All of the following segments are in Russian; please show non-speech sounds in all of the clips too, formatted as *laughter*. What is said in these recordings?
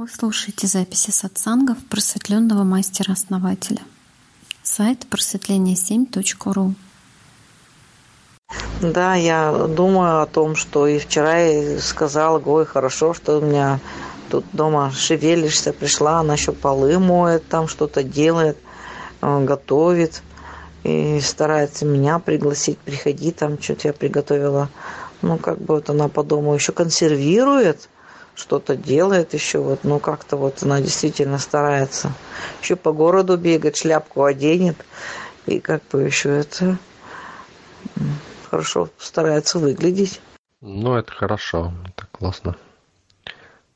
Вы слушаете записи сатсангов просветленного мастера-основателя. Сайт просветление7.ру Да, я думаю о том, что и вчера я сказала, ой, хорошо, что у меня тут дома шевелишься, пришла, она еще полы моет, там что-то делает, э, готовит и старается меня пригласить, приходи, там что-то я приготовила. Ну, как бы вот она по дому еще консервирует, что-то делает еще, вот, ну, как-то вот она действительно старается. Еще по городу бегает, шляпку оденет, и как бы еще это хорошо старается выглядеть. Ну, это хорошо, это классно.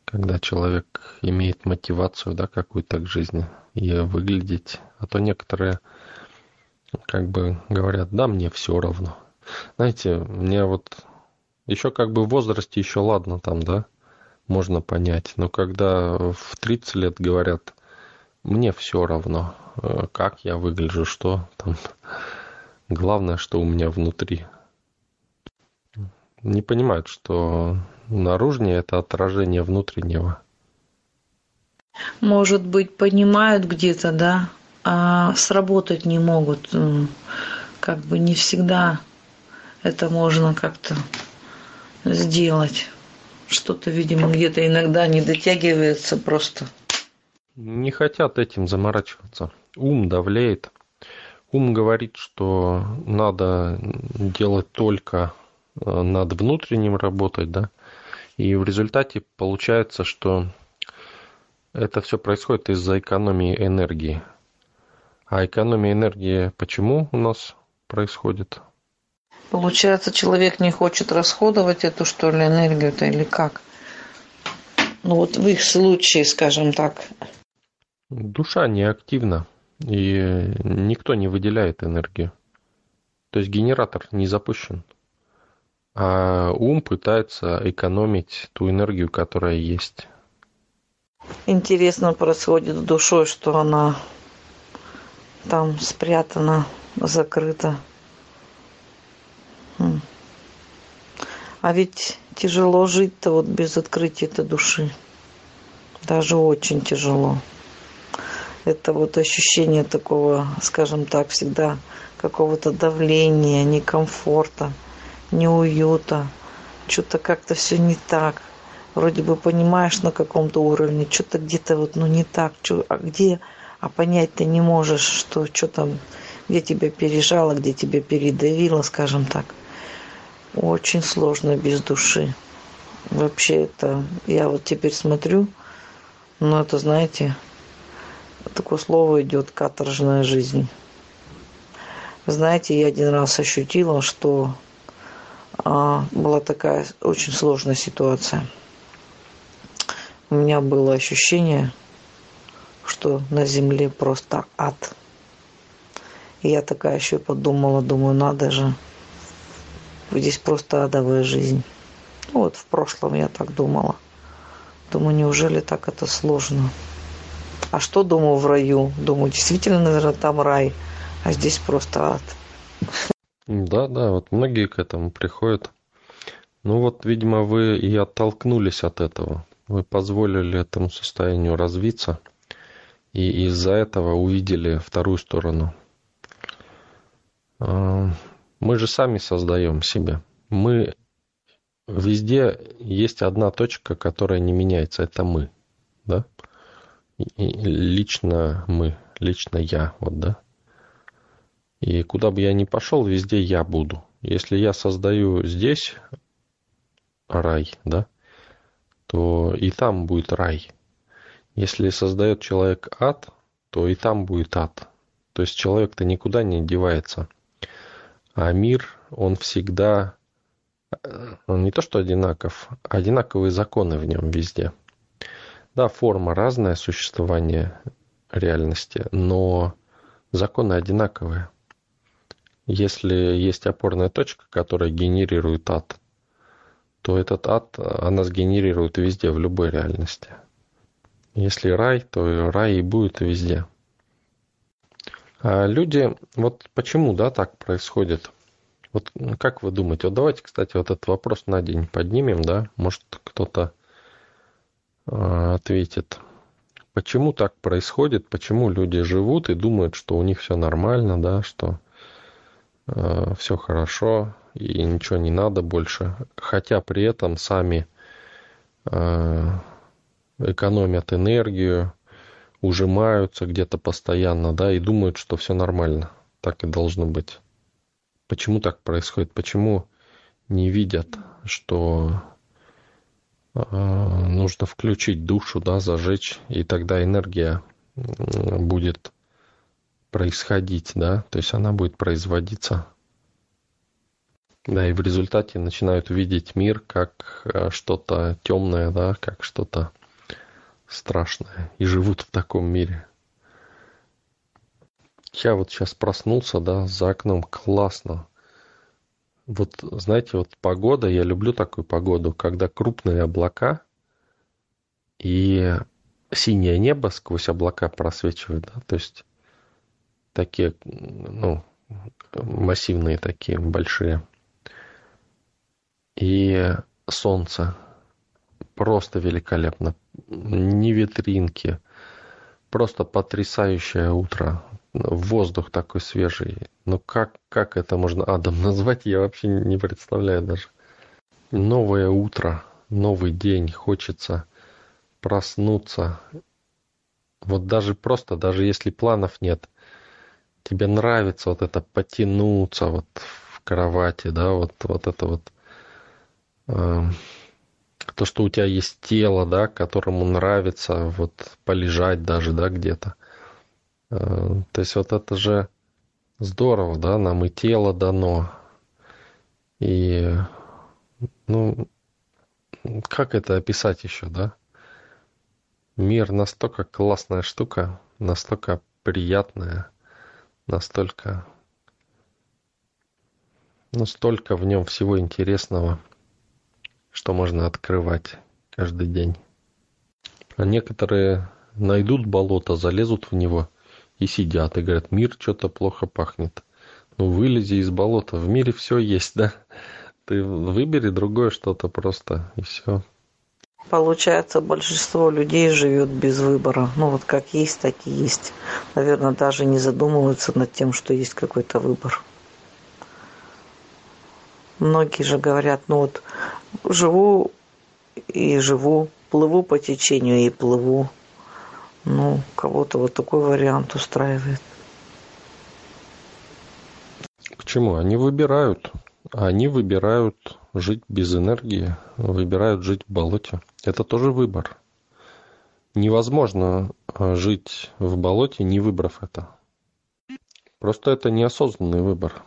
Когда человек имеет мотивацию, да, какую-то к жизни и выглядеть. А то некоторые как бы говорят, да, мне все равно. Знаете, мне вот еще как бы в возрасте еще ладно там, да, можно понять. Но когда в 30 лет говорят, мне все равно, э, как я выгляжу, что там. Главное, что у меня внутри. Не понимают, что наружнее это отражение внутреннего. Может быть, понимают где-то, да, а сработать не могут. Как бы не всегда это можно как-то сделать. Что-то, видимо, где-то иногда не дотягивается просто. Не хотят этим заморачиваться. Ум давлеет. Ум говорит, что надо делать только э, над внутренним работать, да. И в результате получается, что это все происходит из-за экономии энергии. А экономия энергии почему у нас происходит? Получается, человек не хочет расходовать эту, что ли, энергию-то или как? Ну вот в их случае, скажем так. Душа не активна, и никто не выделяет энергию. То есть генератор не запущен. А ум пытается экономить ту энергию, которая есть. Интересно происходит с душой, что она там спрятана, закрыта. А ведь тяжело жить-то вот без открытия этой души. Даже очень тяжело. Это вот ощущение такого, скажем так, всегда какого-то давления, некомфорта, неуюта. Что-то как-то все не так. Вроде бы понимаешь на каком-то уровне, что-то где-то вот ну не так. Что, а где? А понять ты не можешь, что, что там, где тебя пережало, где тебя передавило, скажем так очень сложно без души. Вообще это, я вот теперь смотрю, ну это, знаете, такое слово идет каторжная жизнь. Знаете, я один раз ощутила, что а, была такая очень сложная ситуация. У меня было ощущение, что на земле просто ад. И я такая еще подумала, думаю, надо же, Здесь просто адовая жизнь. Ну, вот в прошлом я так думала. Думаю, неужели так это сложно? А что думаю в раю? Думаю, действительно, наверное, там рай, а здесь просто ад. Да, да, вот многие к этому приходят. Ну вот, видимо, вы и оттолкнулись от этого. Вы позволили этому состоянию развиться, и из-за этого увидели вторую сторону. Мы же сами создаем себя. Мы везде есть одна точка, которая не меняется. Это мы, да? И лично мы, лично я, вот, да? И куда бы я ни пошел, везде я буду. Если я создаю здесь рай, да, то и там будет рай. Если создает человек ад, то и там будет ад. То есть человек-то никуда не девается. А мир, он всегда, он не то что одинаков, а одинаковые законы в нем везде. Да, форма разная существования реальности, но законы одинаковые. Если есть опорная точка, которая генерирует ад, то этот ад, она сгенерирует везде, в любой реальности. Если рай, то рай и будет везде. А люди, вот почему, да, так происходит? Вот как вы думаете? Вот давайте, кстати, вот этот вопрос на день поднимем, да? Может, кто-то а, ответит, почему так происходит, почему люди живут и думают, что у них все нормально, да, что э, все хорошо и ничего не надо больше, хотя при этом сами э, экономят энергию, ужимаются где-то постоянно, да, и думают, что все нормально, так и должно быть. Почему так происходит? Почему не видят, что Э, нужно включить душу, да, зажечь, и тогда энергия будет происходить, да, то есть она будет производиться. Да, и в результате начинают видеть мир как э, что-то темное, да, как что-то страшное, и живут в таком мире. Я вот сейчас проснулся, да, за окном классно вот, знаете, вот погода, я люблю такую погоду, когда крупные облака и синее небо сквозь облака просвечивает, да, то есть такие, ну, массивные такие, большие. И солнце. Просто великолепно. Ни ветринки. Просто потрясающее утро воздух такой свежий. Ну как, как это можно адом *laughs* назвать, я вообще не представляю даже. Новое утро, новый день, хочется проснуться. Вот даже просто, даже если планов нет, тебе нравится вот это потянуться вот в кровати, да, вот, вот это вот э, то, что у тебя есть тело, да, которому нравится вот полежать даже, да, где-то Э, то есть вот это же здорово, да, нам и тело дано. И, ну, как это описать еще, да? Мир настолько классная штука, настолько приятная, настолько, ну, столько в нем всего интересного, что можно открывать каждый день. А некоторые найдут болото, залезут в него и сидят и говорят, мир что-то плохо пахнет. Ну, вылези из болота, в мире все есть, да? Ты выбери другое что-то просто, и все. Получается, большинство людей живет без выбора. Ну, вот как есть, так и есть. Наверное, даже не задумываются над тем, что есть какой-то выбор. Многие же говорят, ну вот, живу и живу, плыву по течению и плыву. Ну, кого-то вот такой вариант устраивает. Почему? Они выбирают. Они выбирают жить без энергии, выбирают жить в болоте. Это тоже выбор. Невозможно а, жить в болоте, не выбрав это. Просто это неосознанный выбор.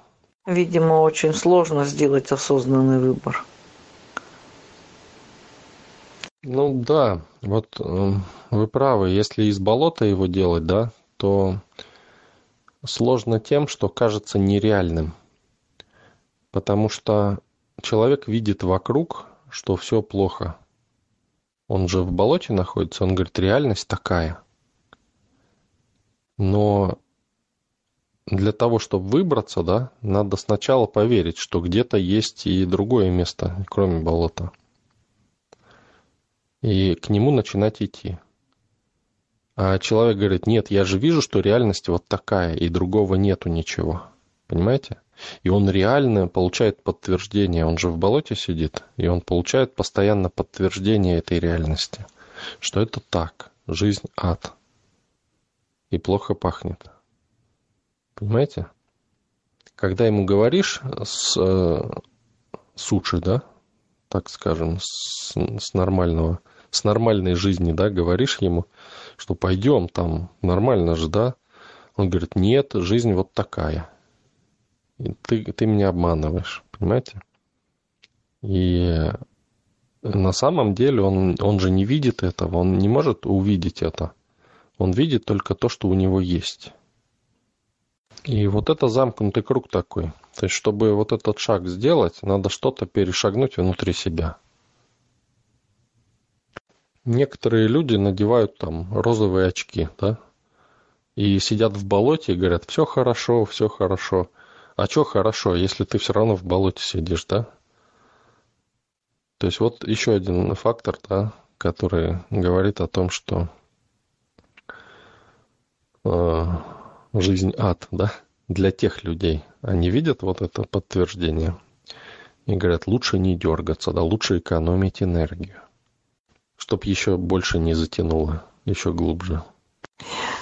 Видимо, очень сложно сделать осознанный выбор. Ну да, вот э, вы правы, если из болота его делать, да, то сложно тем, что кажется нереальным. Потому что человек видит вокруг, что все плохо. Он же в болоте находится, он говорит, реальность такая. Но для того, чтобы выбраться, да, надо сначала поверить, что где-то есть и другое место, кроме болота и к нему начинать идти. А человек говорит, нет, я же вижу, что реальность вот такая, и другого нету ничего. Понимаете? И он реально получает подтверждение. Он же в болоте сидит, и он получает постоянно подтверждение этой реальности. Что это так. Жизнь ад. И плохо пахнет. Понимаете? Когда ему говоришь с э, суши, да, так скажем, с, с нормального, с нормальной жизни, да, говоришь ему, что пойдем там, нормально же, да? Он говорит, нет, жизнь вот такая. И ты, ты меня обманываешь, понимаете? И на самом деле он, он же не видит этого, он не может увидеть это. Он видит только то, что у него есть. И вот это замкнутый круг такой. То есть, чтобы вот этот шаг сделать, надо что-то перешагнуть внутри себя. Некоторые люди надевают там розовые очки, да, и сидят в болоте и говорят, все хорошо, все хорошо. А что хорошо, если ты все равно в болоте сидишь, да? То есть вот еще один фактор, да, который говорит о том, что э, жизнь ад, да, для тех людей. Они видят вот это подтверждение и говорят, лучше не дергаться, да, лучше экономить энергию, чтоб еще больше не затянуло, еще глубже.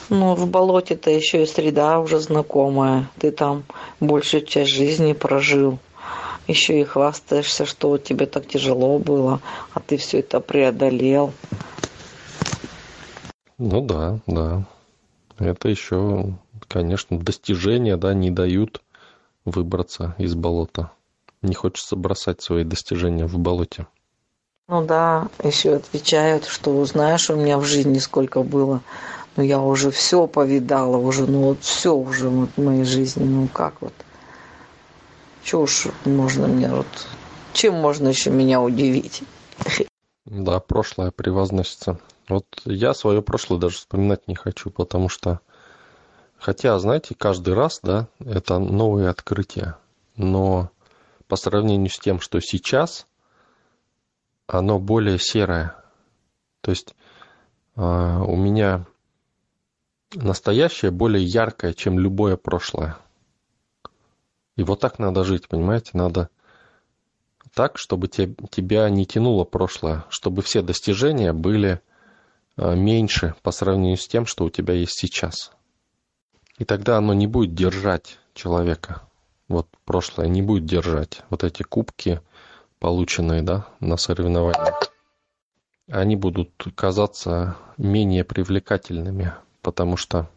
Ну, в болоте-то еще и среда уже знакомая. Ты там большую часть жизни прожил. Еще и хвастаешься, что тебе так тяжело было, а ты все это преодолел. Ну да, да. Это еще, конечно, достижения, да, не дают выбраться из болота. Не хочется бросать свои достижения в болоте. Ну да, еще отвечают, что знаешь, у меня в жизни сколько было ну я уже все повидала, уже, ну вот все уже вот в моей жизни, ну как вот. Чего уж можно мне вот, чем можно еще меня удивить? Да, прошлое превозносится. Вот я свое прошлое даже вспоминать не хочу, потому что, хотя, знаете, каждый раз, да, это новые открытия, но по сравнению с тем, что сейчас, оно более серое. То есть э, у меня настоящее более яркое, чем любое прошлое. И вот так надо жить, понимаете? Надо так, чтобы те, тебя не тянуло прошлое, чтобы все достижения были э, меньше по сравнению с тем, что у тебя есть сейчас. И тогда оно не будет держать человека. Вот прошлое не будет держать. Вот эти кубки, полученные да, на соревнованиях, они будут казаться менее привлекательными потому что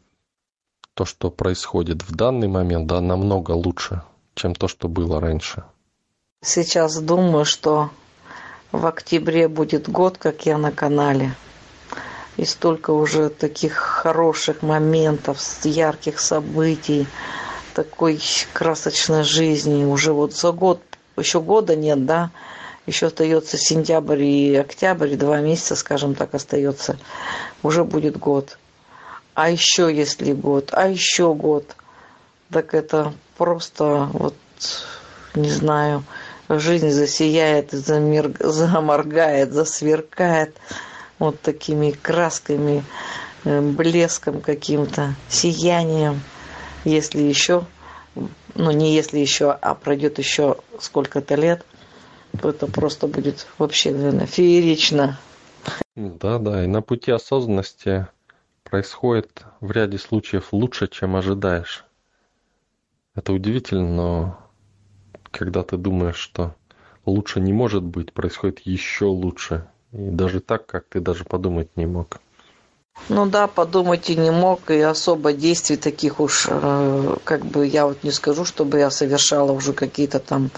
то, что происходит в данный момент, да, намного лучше, чем то, что было раньше. Сейчас думаю, что в октябре будет год, как я на канале. И столько уже таких хороших моментов, ярких событий, такой красочной жизни. Уже вот за год, еще года нет, да, еще остается сентябрь и октябрь, два месяца, скажем так, остается. Уже будет год а еще если год, а еще год. Так это просто вот, не знаю, жизнь засияет, замер... заморгает, засверкает вот такими красками, э, блеском каким-то, сиянием. Если еще, ну не если еще, а пройдет еще сколько-то лет, то это просто будет вообще, наверное, феерично. Да, да, и на пути осознанности происходит в ряде случаев лучше, чем ожидаешь. Это удивительно, но когда ты думаешь, что лучше не может быть, происходит еще лучше. И даже так, как ты даже подумать не мог. Ну да, подумать и не мог, и особо действий таких уж, э, как бы я вот не скажу, чтобы я совершала уже какие-то там,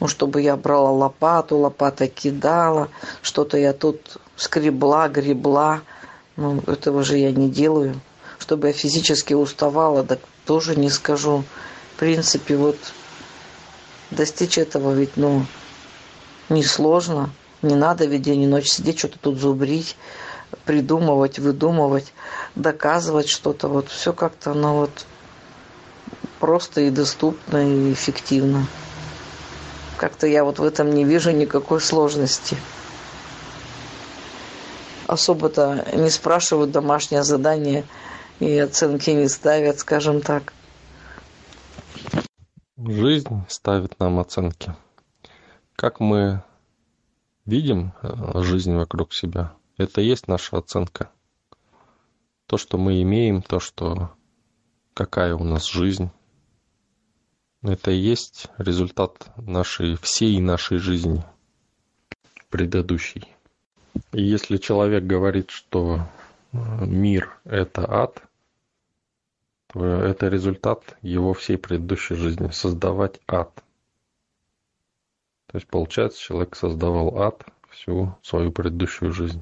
ну, чтобы я брала лопату, лопатой кидала, что-то я тут скребла, гребла. Ну, этого же я не делаю. Чтобы я физически уставала, так тоже не скажу. В принципе, вот достичь этого ведь, ну, несложно. Не надо ведь день и ночь сидеть, что-то тут зубрить, придумывать, выдумывать, доказывать что-то. Вот все как-то, ну вот, просто и доступно, и эффективно. Как-то я вот в этом не вижу никакой сложности особо-то не спрашивают домашнее задание и оценки не ставят, скажем так. Жизнь ставит нам оценки. Как мы видим э, жизнь вокруг себя, это и есть наша оценка. То, что мы имеем, то, что какая у нас жизнь, это и есть результат нашей всей нашей жизни предыдущей. И если человек говорит, что э, мир – это ад, то это результат его всей предыдущей жизни – создавать ад. То есть, получается, человек создавал ад всю свою предыдущую жизнь.